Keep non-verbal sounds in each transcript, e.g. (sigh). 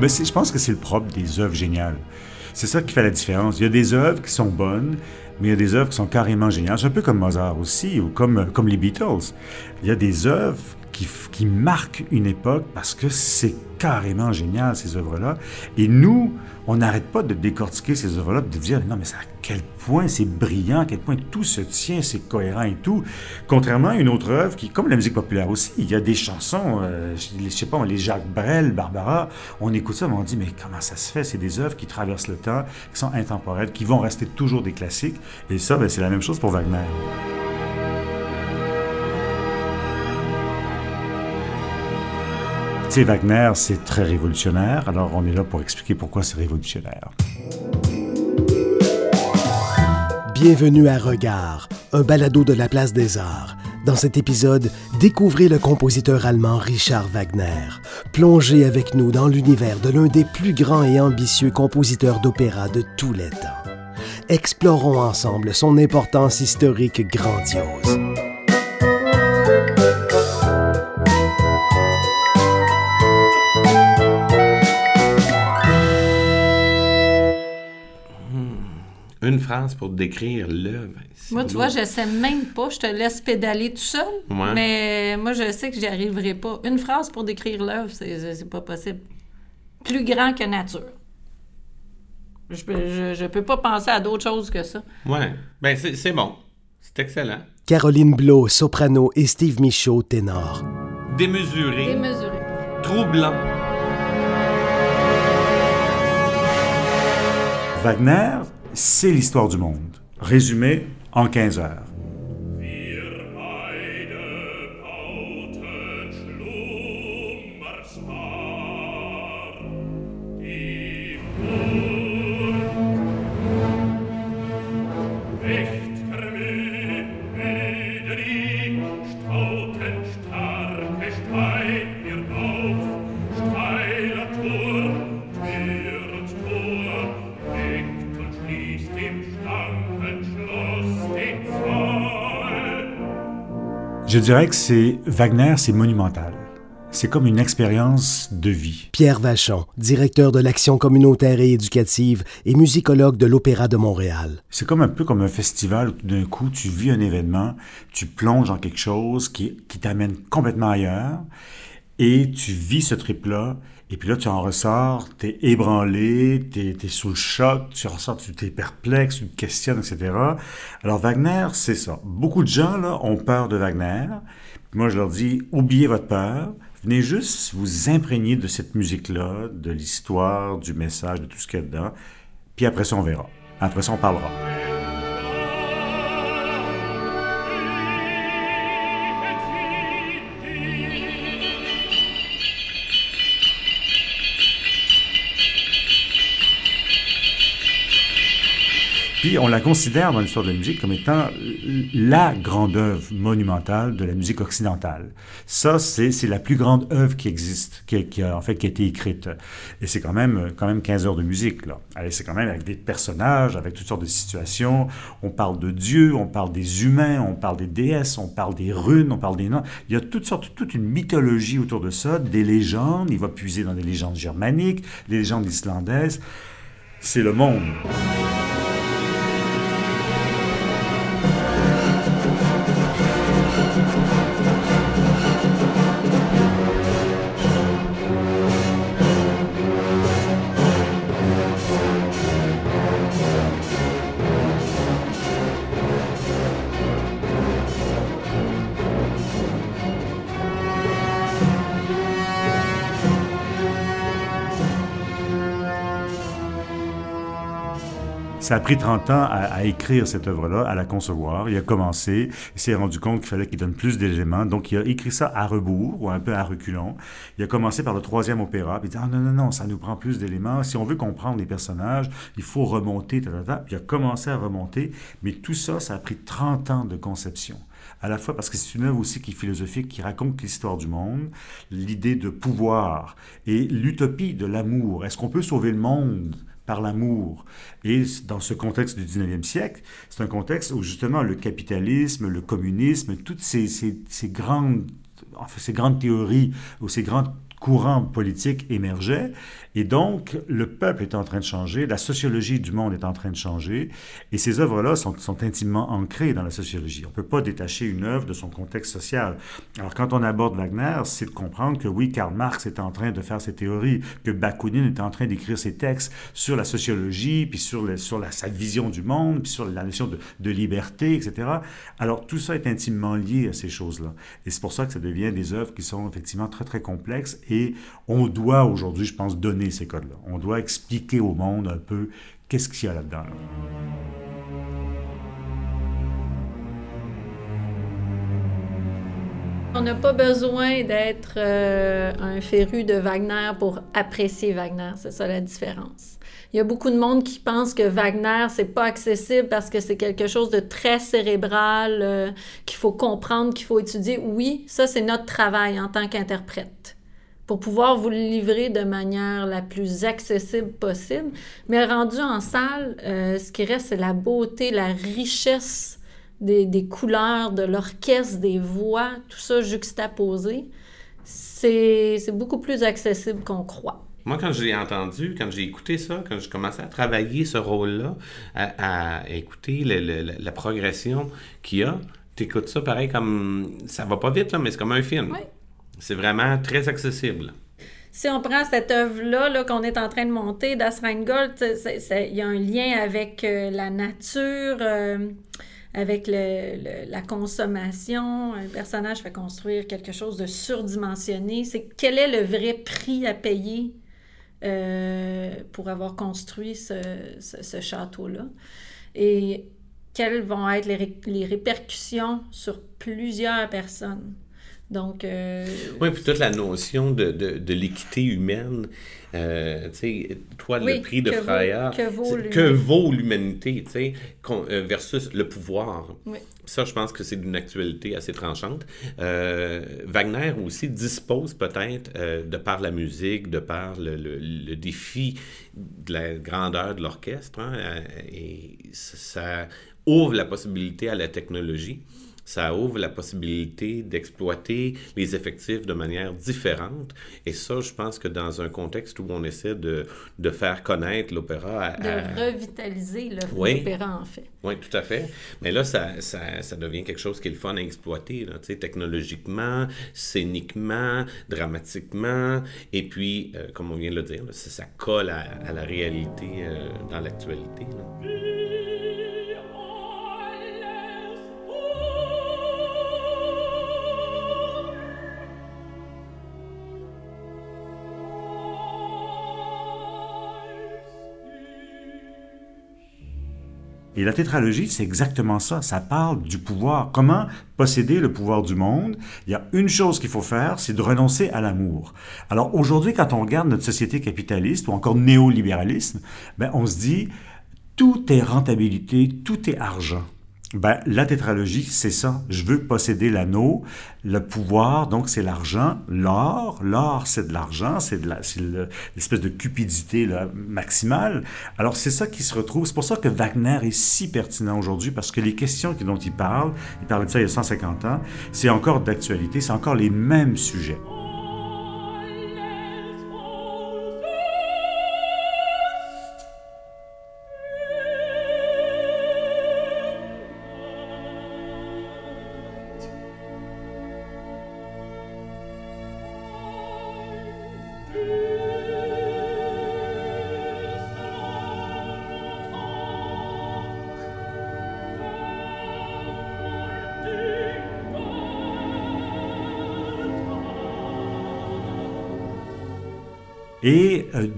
Mais je pense que c'est le propre des œuvres géniales. C'est ça qui fait la différence. Il y a des œuvres qui sont bonnes, mais il y a des œuvres qui sont carrément géniales. C'est un peu comme Mozart aussi, ou comme, comme les Beatles. Il y a des œuvres qui, marquent une époque parce que c'est carrément génial, ces œuvres-là. Et nous, on n'arrête pas de décortiquer ces œuvres-là, de dire, non, mais à quel point c'est brillant, à quel point tout se tient, c'est cohérent et tout. Contrairement à une autre œuvre qui, comme la musique populaire aussi, il y a des chansons, euh, je sais pas, les Jacques Brel, Barbara, on écoute ça, on dit, mais comment ça se fait? C'est des œuvres qui traversent le temps, qui sont intemporelles, qui vont rester toujours des classiques. Et ça, ben, c'est la même chose pour Wagner. Wagner, c'est très révolutionnaire, alors on est là pour expliquer pourquoi c'est révolutionnaire. Bienvenue à Regard, un balado de la place des arts. Dans cet épisode, découvrez le compositeur allemand Richard Wagner. Plongez avec nous dans l'univers de l'un des plus grands et ambitieux compositeurs d'opéra de tous les temps. Explorons ensemble son importance historique grandiose. Une phrase pour décrire l'œuvre. Moi, tu vois, je sais même pas. Je te laisse pédaler tout seul. Mais moi, je sais que j'y arriverai pas. Une phrase pour décrire l'œuvre, c'est pas possible. Plus grand que nature. Je peux, je, peux pas penser à d'autres choses que ça. Ouais. Ben, c'est bon. C'est excellent. Caroline Blo, soprano, et Steve Michaud, ténor. Démesuré. Démesuré. Troublant. Wagner, c'est l'histoire du monde, résumé en 15 heures. Dirais que c'est Wagner, c'est monumental. C'est comme une expérience de vie. Pierre Vachon, directeur de l'action communautaire et éducative et musicologue de l'Opéra de Montréal. C'est comme un peu comme un festival où tout d'un coup tu vis un événement, tu plonges dans quelque chose qui, qui t'amène complètement ailleurs et tu vis ce trip-là et puis là, tu en ressors, tu es ébranlé, tu es, sous le choc, tu ressors, tu es perplexe, tu te questionnes, etc. Alors Wagner, c'est ça. Beaucoup de gens là, ont peur de Wagner. moi, je leur dis, oubliez votre peur. Venez juste vous imprégner de cette musique-là, de l'histoire, du message, de tout ce qu'il y a dedans. Puis après ça, on verra. Après ça, on parlera. Puis on la considère dans l'histoire de la musique comme étant la grande œuvre monumentale de la musique occidentale. Ça, c'est la plus grande œuvre qui existe, qui, a en fait qui a été écrite. Et c'est quand même quand même 15 heures de musique là. C'est quand même avec des personnages, avec toutes sortes de situations. On parle de Dieu, on parle des humains, on parle des déesses, on parle des runes, on parle des noms. Il y a toutes sortes, toute une mythologie autour de ça, des légendes. Il va puiser dans des légendes germaniques, des légendes islandaises. C'est le monde. Ça a pris 30 ans à, écrire cette œuvre-là, à la concevoir. Il a commencé, il s'est rendu compte qu'il fallait qu'il donne plus d'éléments, donc il a écrit ça à rebours, ou un peu à reculons. Il a commencé par le troisième opéra, puis il dit ah, non, non, non, ça nous prend plus d'éléments. Si on veut comprendre les personnages, il faut remonter, il a commencé à remonter, mais tout ça, ça a pris 30 ans de conception à la fois parce que c'est une œuvre aussi qui est philosophique, qui raconte l'histoire du monde, l'idée de pouvoir et l'utopie de l'amour. Est-ce qu'on peut sauver le monde? Par l'amour. Et dans ce contexte du 19e siècle, c'est un contexte où justement le capitalisme, le communisme, toutes ces, ces, grandes, enfin, ces grandes théories ou ces grandes courants politiques émergeaient. Et donc, le peuple est en train de changer, la sociologie du monde est en train de changer, et ces œuvres-là sont, sont, intimement ancrées dans la sociologie. On ne peut pas détacher une œuvre de son contexte social. Alors, quand on aborde Wagner, c'est de comprendre que oui, Karl Marx est en train de faire ses théories, que Bakounine est en train d'écrire ses textes sur la sociologie, puis sur, sur sa vision du monde, puis sur la notion de, de liberté, etc. Alors, tout ça est intimement lié à ces choses-là. Et c'est pour ça que ça devient des œuvres qui sont effectivement très, très complexes et on doit aujourd'hui, je pense, donner ces codes-là. On doit expliquer au monde un peu qu'est-ce qu'il y a là-dedans. On n'a pas besoin d'être euh, un féru de Wagner pour apprécier Wagner, c'est ça la différence. Il y a beaucoup de monde qui pense que Wagner, c'est pas accessible parce que c'est quelque chose de très cérébral, euh, qu'il faut comprendre, qu'il faut étudier. Oui, ça, c'est notre travail en tant qu'interprète pour pouvoir vous le livrer de manière la plus accessible possible. Mais rendu en salle, euh, ce qui reste, c'est la beauté, la richesse des, des couleurs, de l'orchestre, des voix, tout ça juxtaposé. C'est beaucoup plus accessible qu'on croit. Moi, quand je l'ai entendu, quand j'ai écouté ça, quand je commençais à travailler ce rôle-là, à, écouter la progression qu'il y a, tu écoutes ça pareil comme. Ça va pas vite, là, mais c'est comme un film. C'est vraiment très accessible. Si on prend cette œuvre-là qu'on est en train de monter, Das Rheingold, il y a un lien avec euh, la nature. Euh, avec la consommation. Un personnage fait construire quelque chose de surdimensionné. C'est quel est le vrai prix à payer euh, pour avoir construit ce, château-là? Et quelles vont être les, répercussions sur plusieurs personnes? Donc. Euh, oui, puis toute la notion de, de l'équité humaine euh, tu sais, toi, le prix de Freya, que vaut l'humanité, tu sais, euh, versus le pouvoir. Ça, je pense que c'est d'une actualité assez tranchante. Euh, Wagner aussi dispose peut-être, de par la musique, de par le, le, défi de la grandeur de l'orchestre, hein, et ça ouvre la possibilité à la technologie ça ouvre la possibilité d'exploiter les effectifs de manière différente. Et ça, je pense que dans un contexte où on essaie de, de faire connaître l'opéra... De revitaliser l'opéra, en fait. Oui, tout à fait. Mais là, ça, ça, ça, devient quelque chose qui est le fun à exploiter, là, technologiquement, scéniquement, dramatiquement. Et puis, euh, comme on vient de le dire, ça, ça, colle à, la réalité euh, dans l'actualité. Et la tétralogie, c'est exactement ça. Ça parle du pouvoir. Comment posséder le pouvoir du monde? Il y a une chose qu'il faut faire, c'est de renoncer à l'amour. Alors aujourd'hui, quand on regarde notre société capitaliste ou encore néolibéralisme, ben, on se dit, tout est rentabilité, tout est argent. Ben, la tétralogie, c'est ça. Je veux posséder l'anneau, le pouvoir, donc c'est l'argent. L'or, l'or, c'est de l'argent, c'est l'espèce de cupidité là, maximale. Alors, c'est ça qui se retrouve. C'est pour ça que Wagner est si pertinent aujourd'hui, parce que les questions dont il parle, il parlait de ça il y a 150 ans, c'est encore d'actualité, c'est encore les mêmes sujets.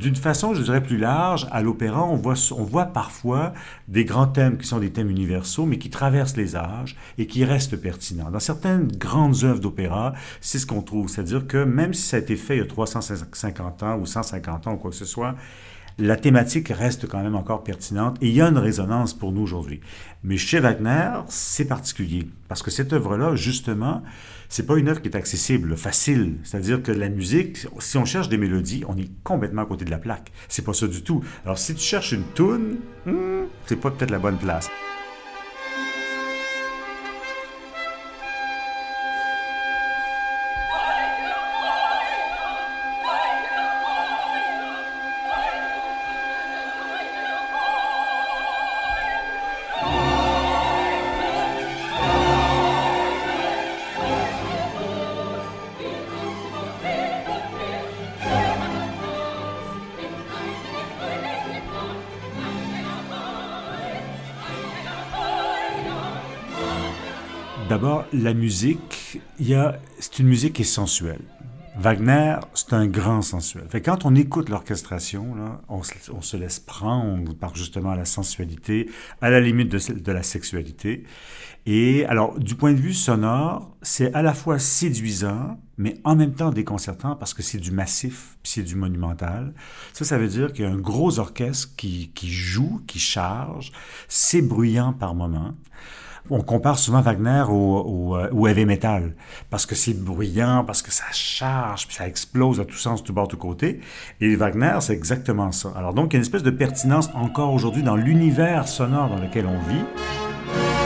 D'une façon, je dirais plus large, à l'opéra, on voit, parfois des grands thèmes qui sont des thèmes universaux, mais qui traversent les âges et qui restent pertinents. Dans certaines grandes œuvres d'opéra, c'est ce qu'on trouve. C'est-à-dire que même si ça a été fait il y a 350 ans ou 150 ans ou quoi que ce soit, la thématique reste quand même encore pertinente et il y a une résonance pour nous aujourd'hui. Mais chez Wagner, c'est particulier parce que cette œuvre-là, justement, c'est pas une œuvre qui est accessible, facile. C'est-à-dire que la musique, si on cherche des mélodies, on est complètement à côté de la plaque. C'est pas ça du tout. Alors si tu cherches une tune, hmm, c'est pas peut-être la bonne place. La musique, c'est une musique qui est sensuelle. Wagner, c'est un grand sensuel. Fait quand on écoute l'orchestration, on, se laisse prendre par justement la sensualité, à la limite de, de, la sexualité. Et alors, du point de vue sonore, c'est à la fois séduisant, mais en même temps déconcertant parce que c'est du massif, puis c'est du monumental. Ça, ça veut dire qu'il y a un gros orchestre qui, qui joue, qui charge, c'est bruyant par moments on compare souvent Wagner au, au, heavy metal parce que c'est bruyant, parce que ça charge, puis ça explose à tous sens, tout bord, tout côté. Et Wagner, c'est exactement ça. Alors donc, il y a une espèce de pertinence encore aujourd'hui dans l'univers sonore dans lequel on vit.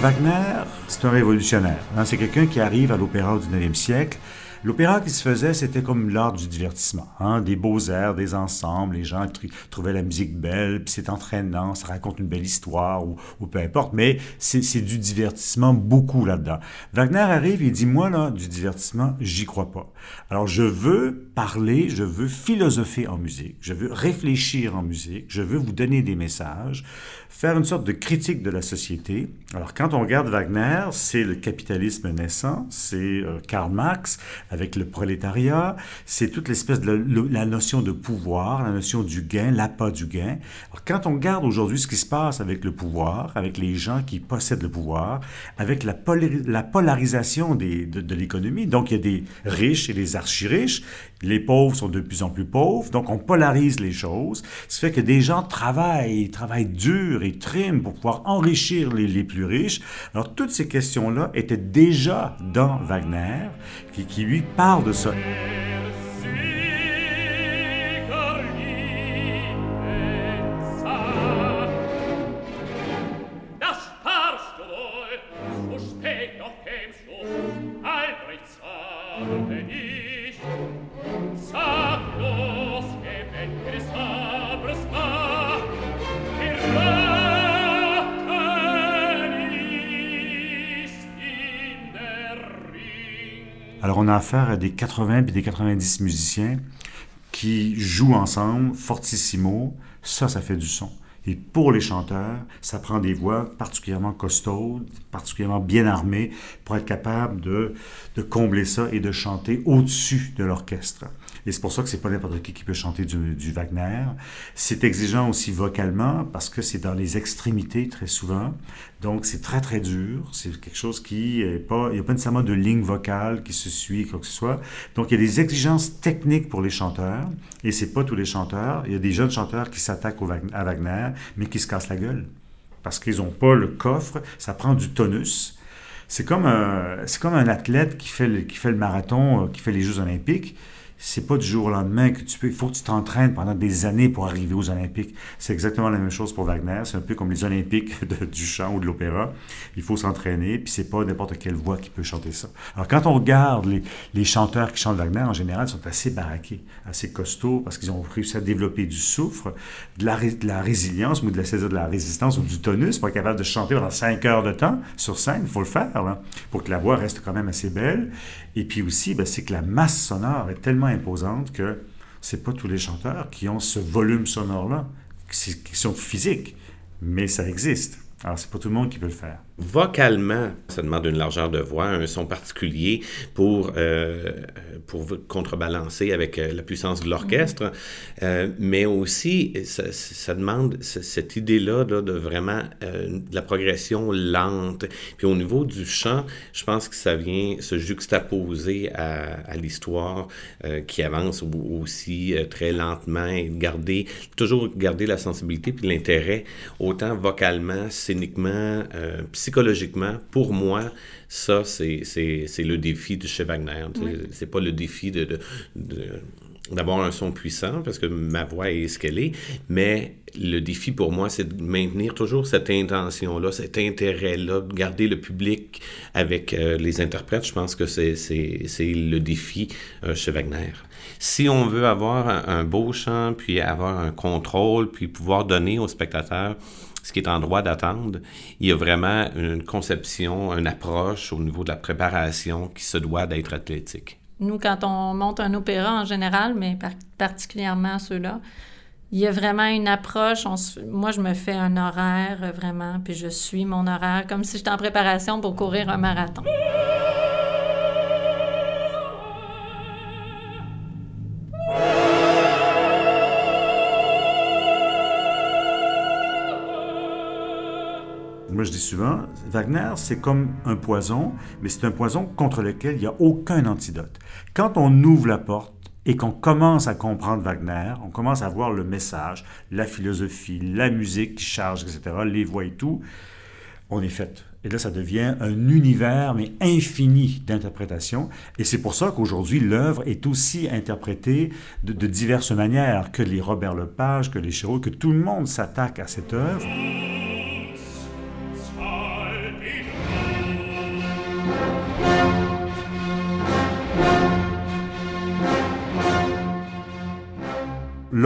Wagner, c'est un révolutionnaire. Hein. C'est quelqu'un qui arrive à l'opéra au 19e siècle L'opéra qui se faisait, c'était comme l'art du divertissement. Hein? Des beaux airs, des ensembles, les gens trouvaient la musique belle, puis c'est entraînant, ça raconte une belle histoire, ou, peu importe, mais c'est du divertissement beaucoup là-dedans. Wagner arrive et dit, moi, là, du divertissement, j'y crois pas. Alors, je veux parler, je veux philosopher en musique, je veux réfléchir en musique, je veux vous donner des messages, faire une sorte de critique de la société. Alors, quand on regarde Wagner, c'est le capitalisme naissant, c'est euh, Karl Marx, avec le prolétariat, c'est toute l'espèce de la, notion de pouvoir, la notion du gain, l'appât du gain. Alors, quand on regarde aujourd'hui ce qui se passe avec le pouvoir, avec les gens qui possèdent le pouvoir, avec la, la polarisation de, de l'économie, donc il y a des riches et des archi-riches, les pauvres sont de plus en plus pauvres, donc on polarise les choses. Ce fait que des gens travaillent, travaillent dur et triment pour pouvoir enrichir les, plus riches. Alors toutes ces questions-là étaient déjà dans Wagner, qui lui parle de ça. Affaire à des 80 et des 90 musiciens qui jouent ensemble, fortissimo. Ça, ça fait du son. Et pour les chanteurs, ça prend des voix particulièrement costaudes, particulièrement bien armées pour être capable de, combler ça et de chanter au-dessus de l'orchestre. Et c'est pour ça que c'est pas n'importe qui qui peut chanter du, Wagner. C'est exigeant aussi vocalement parce que c'est dans les extrémités très souvent. Donc c'est très très dur. C'est quelque chose qui est pas, il n'y a pas nécessairement de ligne vocale qui se suit quoi que ce soit. Donc il y a des exigences techniques pour les chanteurs et c'est pas tous les chanteurs. Il y a des jeunes chanteurs qui s'attaquent à Wagner mais qui se cassent la gueule parce qu'ils n'ont pas le coffre. Ça prend du tonus. C'est comme, c'est comme un athlète qui fait, le, qui fait le marathon, euh, qui fait les Jeux olympiques c'est pas du jour au lendemain que tu peux. Il faut que tu t'entraînes pendant des années pour arriver aux Olympiques. C'est exactement la même chose pour Wagner. C'est un peu comme les Olympiques (laughs) du chant ou de l'opéra. Il faut s'entraîner, puis c'est pas n'importe quelle voix qui peut chanter ça. Alors quand on regarde les, les chanteurs qui chantent Wagner, en général, sont assez baraqués, assez costauds, parce qu'ils ont réussi à développer du souffle, de la, de la résilience, ou de la, de la résistance, ou du tonus, pour être capable de chanter pendant cinq heures de temps sur scène. Il faut le faire, là, pour que la voix reste quand même assez belle. Et puis aussi, ben, c'est que la masse sonore est tellement imposante que c'est pas tous les chanteurs qui ont ce volume sonore-là, qui sont physiques, mais ça existe. Alors, c'est pas tout le monde qui peut le faire. Vocalement, ça demande une largeur de voix, un son particulier pour, euh, pour contrebalancer avec euh, la puissance de l'orchestre, euh, mais aussi ça, demande cette idée-là de vraiment de la progression lente. Puis au niveau du chant, je pense que ça vient se juxtaposer à, à l'histoire qui avance aussi très lentement et garder, toujours garder la sensibilité puis l'intérêt, autant vocalement, scéniquement, psychologiquement, pour moi, ça, c'est le défi de chez Wagner. C'est pas le défi de, d'avoir un son puissant parce que ma voix est ce qu'elle est, mais le défi pour moi, c'est de maintenir toujours cette intention-là, cet intérêt-là, de garder le public avec euh, les interprètes. Je pense que c'est le défi euh, chez Wagner. Si on veut avoir un, un, beau chant, puis avoir un contrôle, puis pouvoir donner aux spectateurs ce qui est en droit d'attendre. Il y a vraiment une conception, une approche au niveau de la préparation qui se doit d'être athlétique. Nous, quand on monte un opéra en général, mais particulièrement ceux-là, il y a vraiment une approche. moi, je me fais un horaire vraiment, puis je suis mon horaire comme si j'étais en préparation pour courir un marathon. Moi, je dis souvent, Wagner, c'est comme un poison, mais c'est un poison contre lequel il n'y a aucun antidote. Quand on ouvre la porte et qu'on commence à comprendre Wagner, on commence à voir le message, la philosophie, la musique qui charge, etc., les voix et tout, on est fait. Et là, ça devient un univers, mais infini d'interprétation. Et c'est pour ça qu'aujourd'hui, l'œuvre est aussi interprétée de, diverses manières, que les Robert Lepage, que les Chéreau, que tout le monde s'attaque à cette œuvre.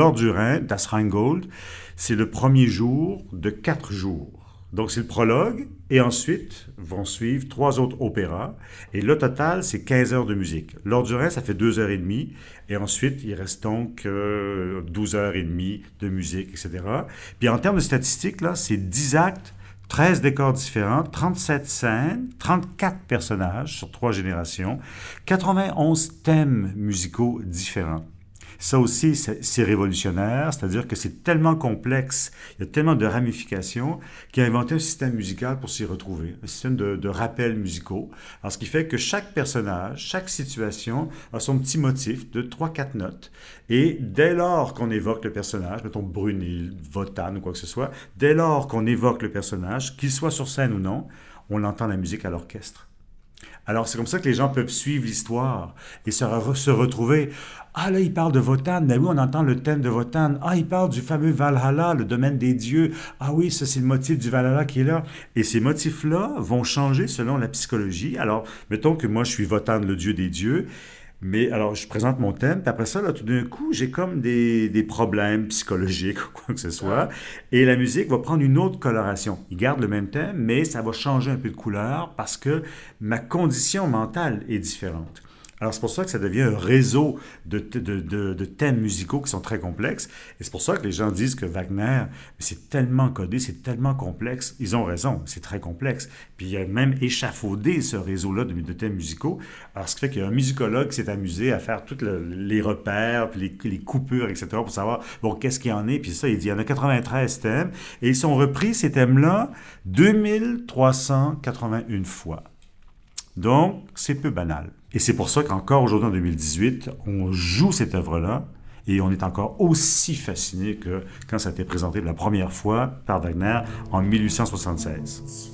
Lors du Rhin, Das Rheingold, c'est le premier jour de quatre jours. Donc, c'est le prologue, et ensuite vont suivre trois autres opéras. Et le total, c'est 15 heures de musique. Lors du Rhin, ça fait deux heures et demie, et ensuite, il reste donc 12 euh, heures et demie de musique, etc. Puis en termes de statistiques, là, c'est 10 actes 13 décors différents, 37 scènes, 34 personnages sur trois générations, 91 thèmes musicaux différents. Ça aussi, c'est révolutionnaire, c'est-à-dire que c'est tellement complexe, il y a tellement de ramifications, qu'il a inventé un système musical pour s'y retrouver, un système de, rappels musicaux. Alors, ce qui fait que chaque personnage, chaque situation a son petit motif de 3-4 notes. Et dès lors qu'on évoque le personnage, mettons Brunil, Votan ou quoi que ce soit, dès lors qu'on évoque le personnage, qu'il soit sur scène ou non, on entend la musique à l'orchestre. Alors, c'est comme ça que les gens peuvent suivre l'histoire et se, retrouver. Ah, là, il parle de Votan. Mais oui, on entend le thème de Votan. Ah, il parle du fameux Valhalla, le domaine des dieux. Ah oui, ça, c'est le motif du Valhalla qui est là. Et ces motifs-là vont changer selon la psychologie. Alors, mettons que moi, je suis Votan, le dieu des dieux. Mais alors, je présente mon thème, puis après ça, là, tout d'un coup, j'ai comme des, des, problèmes psychologiques (laughs) ou quoi que ce soit. Et la musique va prendre une autre coloration. Il garde le même thème, mais ça va changer un peu de couleur parce que ma condition mentale est différente. Alors, c'est pour ça que ça devient un réseau de, de, de, thèmes musicaux qui sont très complexes. Et c'est pour ça que les gens disent que Wagner, c'est tellement codé, c'est tellement complexe. Ils ont raison, c'est très complexe. Puis il a même échafaudé ce réseau-là de, thèmes musicaux. Alors, ce qui fait qu'il y a un musicologue qui s'est amusé à faire tous les repères, puis les, les, coupures, etc., pour savoir, bon, qu'est-ce qu'il y en est. Puis ça, il dit, il y en a 93 thèmes. Et ils sont repris, ces thèmes-là, 2381 fois. Donc, c'est peu banal. Et c'est pour ça qu'encore aujourd'hui, en 2018, on joue cette œuvre-là et on est encore aussi fasciné que quand ça a été présenté la première fois par Wagner en 1876.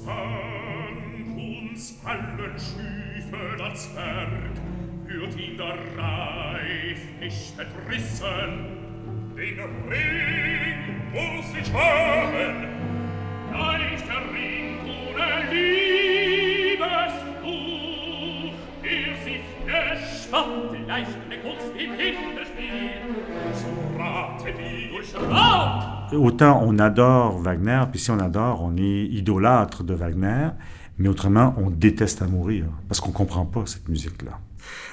Autant on adore Wagner, puis si on adore, on est idolâtre de Wagner, mais autrement, on déteste à mourir, parce qu'on ne comprend pas cette musique-là.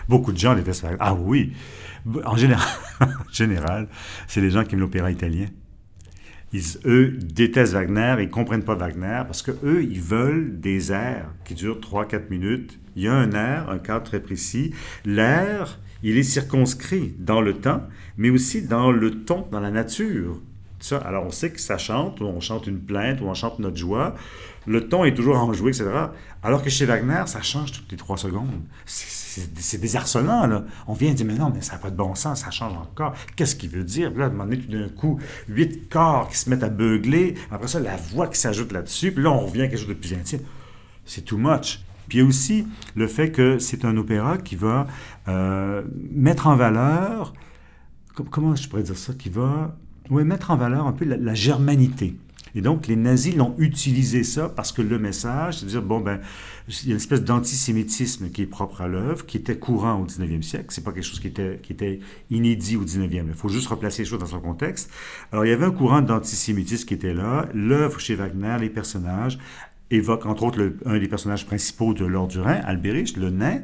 Beaucoup de gens détestent Wagner. Ah oui, en général, (laughs) en général c'est les gens qui aiment l'opéra italien. Ils, eux, détestent Wagner, ils ne comprennent pas Wagner, parce que eux, ils veulent des airs qui durent 3-4 minutes. Il y a un air, un cadre très précis. L'air, il est circonscrit dans le temps, mais aussi dans le ton, dans la nature. Ça, alors on sait que ça chante, ou on chante une plainte, ou on chante notre joie. Le ton est toujours enjoué, etc. Alors que chez Wagner, ça change toutes les trois secondes. C'est désarçonnant, là. On vient dire, mais non, mais ça n'a pas de bon sens, ça change encore. Qu'est-ce qu'il veut dire? là, à tout d'un coup, huit corps qui se mettent à beugler. Après ça, la voix qui s'ajoute là-dessus. Puis là, on revient à quelque chose de plus intime. C'est too much. Puis il y a aussi le fait que c'est un opéra qui va euh, mettre en valeur, comment je pourrais dire ça, qui va mettre en valeur un peu la, germanité. Et donc, les nazis l'ont utilisé ça parce que le message, c'est de dire, bon, ben, il y a une espèce d'antisémitisme qui est propre à l'œuvre, qui était courant au 19e siècle. C'est pas quelque chose qui était, inédit au 19e. Il faut juste replacer les choses dans son contexte. Alors, il y avait un courant d'antisémitisme qui était là. L'œuvre chez Wagner, les personnages, évoquent, entre autres, un des personnages principaux de l'Ordre du Rhin, Albérich, le nain,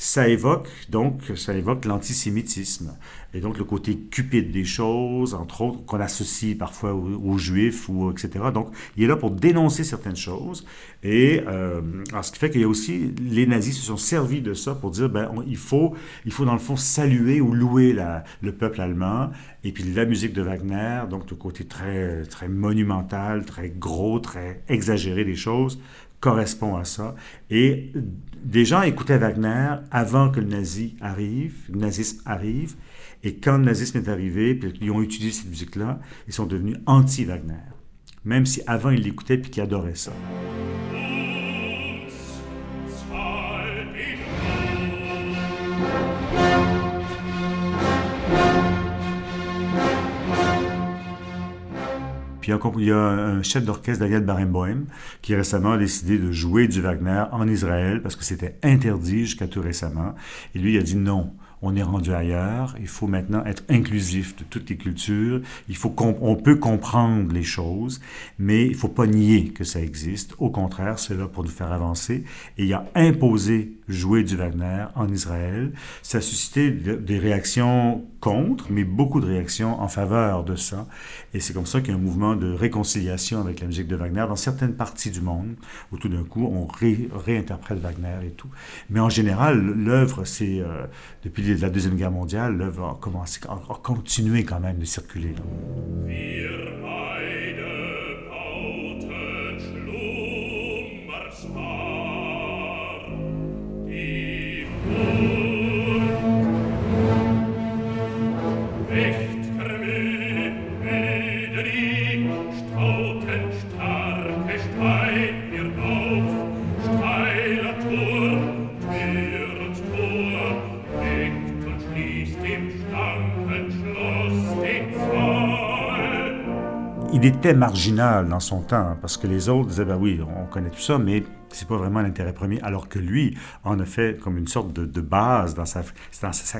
ça évoque donc ça évoque l'antisémitisme. Et donc le côté cupide des choses, entre autres qu'on associe parfois aux, juifs ou etc. Donc il est là pour dénoncer certaines choses. Et euh, ce qui fait qu'il y a aussi les nazis se sont servis de ça pour dire ben il faut il faut dans le fond saluer ou louer le peuple allemand. Et puis la musique de Wagner donc le côté très très monumental, très gros, très exagéré des choses correspond à ça. Et des gens écoutaient Wagner avant que le nazi arrive, le nazisme arrive, et quand le nazisme est arrivé, ils ont utilisé cette musique-là, ils sont devenus anti-Wagner. Même si avant ils l'écoutaient puis qu'ils adoraient ça. Il y a un chef d'orchestre, Daniel Barenboim, qui récemment a décidé de jouer du Wagner en Israël parce que c'était interdit jusqu'à tout récemment. Et lui, il a dit non on est rendu ailleurs. Il faut maintenant être inclusif de toutes les cultures. Il faut on peut comprendre les choses, mais il faut pas nier que ça existe. Au contraire, c'est là pour nous faire avancer. Et il a imposé jouer du Wagner en Israël. Ça a suscité des réactions contre, mais beaucoup de réactions en faveur de ça. Et c'est comme ça qu'il y a un mouvement de réconciliation avec la musique de Wagner dans certaines parties du monde, où tout d'un coup, on réinterprète Wagner et tout. Mais en général, l'œuvre, c'est euh, depuis la Deuxième Guerre mondiale, l'œuvre a, commencé, a, continué quand même de circuler. Il était marginal dans son temps, parce que les autres disaient, ben oui, on connaît tout ça, mais c'est pas vraiment l'intérêt premier, alors que lui en a fait comme une sorte de, base dans sa,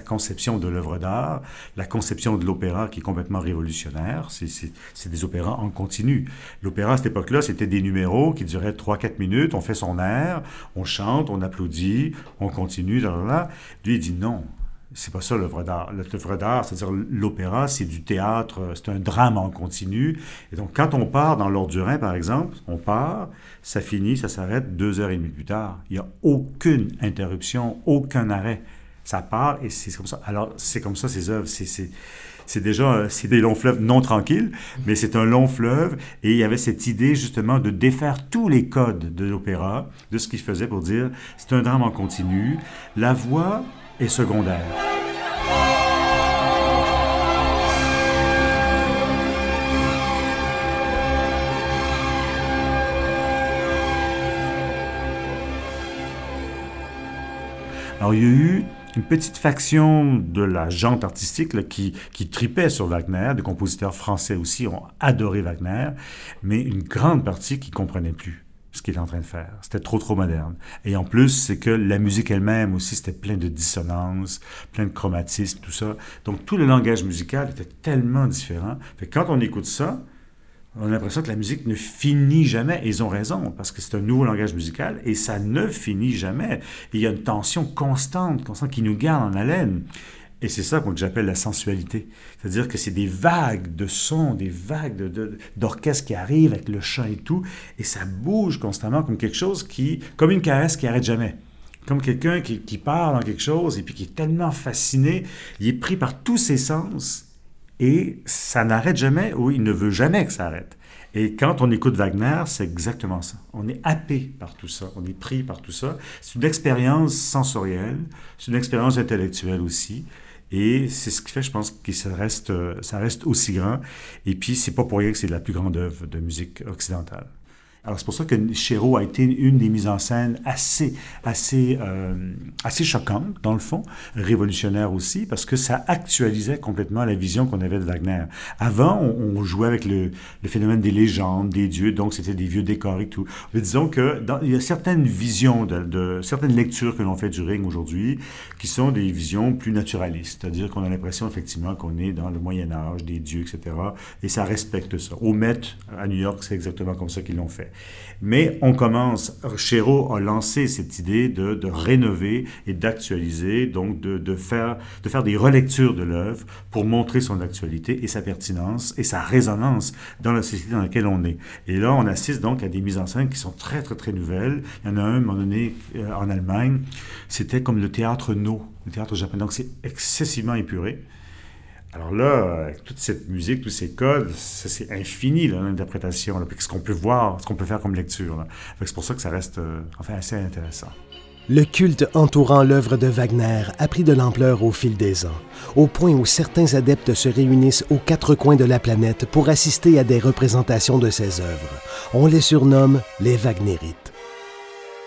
conception de l'œuvre d'art, la conception de l'opéra qui est complètement révolutionnaire, c'est des opéras en continu. L'opéra à cette époque-là, c'était des numéros qui duraient 3-4 minutes, on fait son air, on chante, on applaudit, on continue, là. Lui, il dit non, c'est pas ça l'œuvre d'art. L'œuvre d'art, c'est-à-dire l'opéra, c'est du théâtre, c'est un drame en continu. Et donc, quand on part dans l'ordre du par exemple, on part, ça finit, ça s'arrête deux heures et demie plus tard. Il n'y a aucune interruption, aucun arrêt. Ça part et c'est comme ça. Alors, c'est comme ça ces œuvres. C'est déjà c'est des longs fleuves non tranquilles, mais c'est un long fleuve et il y avait cette idée justement de défaire tous les codes de l'opéra, de ce qu'il faisait pour dire c'est un drame en continu. La voix et secondaire. Alors, il y a eu une petite faction de la jante artistique qui, qui tripait sur Wagner. Des compositeurs français aussi ont adoré Wagner, mais une grande partie qui comprenait plus ce qu'il est en train de faire. C'était trop, trop moderne. Et en plus, c'est que la musique elle-même aussi, c'était plein de dissonances, plein de chromatismes, tout ça. Donc, tout le langage musical était tellement différent. Quand on écoute ça, on a l'impression que la musique ne finit jamais. Et ils ont raison, parce que c'est un nouveau langage musical et ça ne finit jamais. il y a une tension constante, constante qui nous garde en haleine. Et c'est ça que j'appelle la sensualité. C'est-à-dire que c'est des vagues de sons, des vagues d'orchestre qui arrivent avec le chant et tout, et ça bouge constamment comme quelque chose qui, comme une caresse qui arrête jamais. Comme quelqu'un qui, qui part dans quelque chose et puis qui est tellement fasciné, il est pris par tous ses sens et ça n'arrête jamais ou il ne veut jamais que ça arrête. Et quand on écoute Wagner, c'est exactement ça. On est happé par tout ça, on est pris par tout ça. C'est une expérience sensorielle, c'est une expérience intellectuelle aussi. Et c'est ce qui fait, je pense, que ça reste, ça reste aussi grand. Et puis, c'est pas pour rien que c'est la plus grande œuvre de musique occidentale. Alors c'est pour ça que Chéreau a été une des mises en scène assez, assez, euh, assez choquantes, dans le fond, révolutionnaire aussi, parce que ça actualisait complètement la vision qu'on avait de Wagner. Avant, on, jouait avec le, le, phénomène des légendes, des dieux, donc c'était des vieux décors et tout. Mais disons que il y a certaines visions, de, de certaines lectures que l'on fait du ring aujourd'hui, qui sont des visions plus naturalistes, c'est-à-dire qu'on a l'impression effectivement qu'on est dans le Moyen Âge, des dieux, etc. Et ça respecte ça. Au Met, à New York, c'est exactement comme ça qu'ils l'ont fait. Mais on commence, Chéreau a lancé cette idée de, rénover et d'actualiser, donc de, de, faire, de faire des relectures de l'œuvre pour montrer son actualité et sa pertinence et sa résonance dans la société dans laquelle on est. Et là, on assiste donc à des mises en scène qui sont très, très, très nouvelles. Il y en a un, à un moment donné, euh, en Allemagne, c'était comme le théâtre No, le théâtre japonais. Donc, c'est excessivement épuré. Alors là, avec toute cette musique, tous ces codes, c'est infini l'interprétation, ce qu'on peut voir, ce qu'on peut faire comme lecture. C'est pour ça que ça reste euh, enfin assez intéressant. Le culte entourant l'œuvre de Wagner a pris de l'ampleur au fil des ans, au point où certains adeptes se réunissent aux quatre coins de la planète pour assister à des représentations de ses œuvres. On les surnomme les Wagnerites.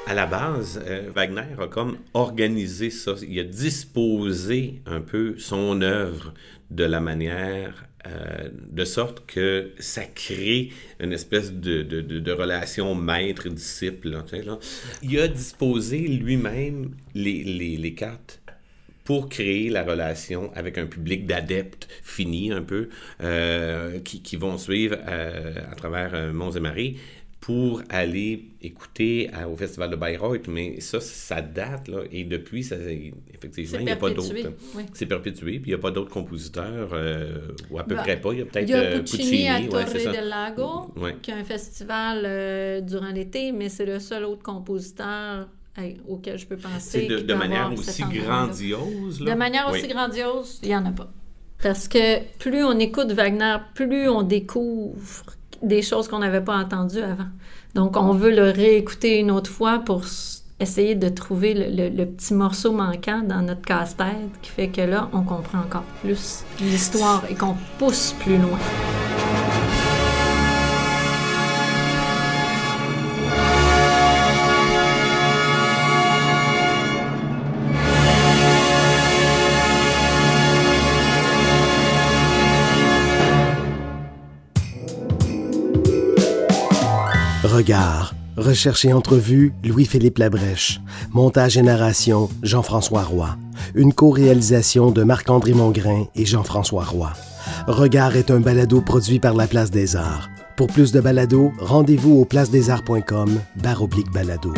À la base, euh, Wagner a comme organisé ça. Il a disposé un peu son œuvre de la manière euh, de sorte que ça crée une espèce de, relation maître-disciple. Il a disposé lui-même les, les, les, cartes pour créer la relation avec un public d'adeptes finis un peu, euh, qui, vont suivre euh, à travers Monts et Marie pour aller écouter au Festival de Bayreuth, mais ça, ça date, là, et depuis, ça, effectivement, il n'y a pas d'autres. C'est perpétué, puis il n'y a pas d'autres compositeurs, euh, ou à peu bah, près pas. Il y a peut-être euh, Puccini, à Torre del Lago, qui a un festival euh, durant l'été, mais c'est le seul autre compositeur auquel je peux penser. De, de manière aussi grandiose. Là? De manière aussi grandiose, il n'y en a pas. Parce que plus on écoute Wagner, plus on découvre des choses qu'on n'avait pas entendues avant. Donc, on veut le réécouter une autre fois pour essayer de trouver le, petit morceau manquant dans notre casse-tête qui fait que là, on comprend encore plus l'histoire et qu'on pousse plus loin. Regard. Recherche et entrevue, Louis-Philippe Labrèche. Montage et narration, Jean-François Roy. Une co-réalisation de Marc-André Mongrain et Jean-François Roy. Regard est un balado produit par la Place des Arts. Pour plus de balados, rendez-vous au placedesarts.com barre oblique balado.